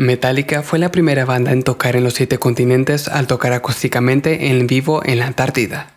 Metallica fue la primera banda en tocar en los siete continentes al tocar acústicamente en vivo en la Antártida.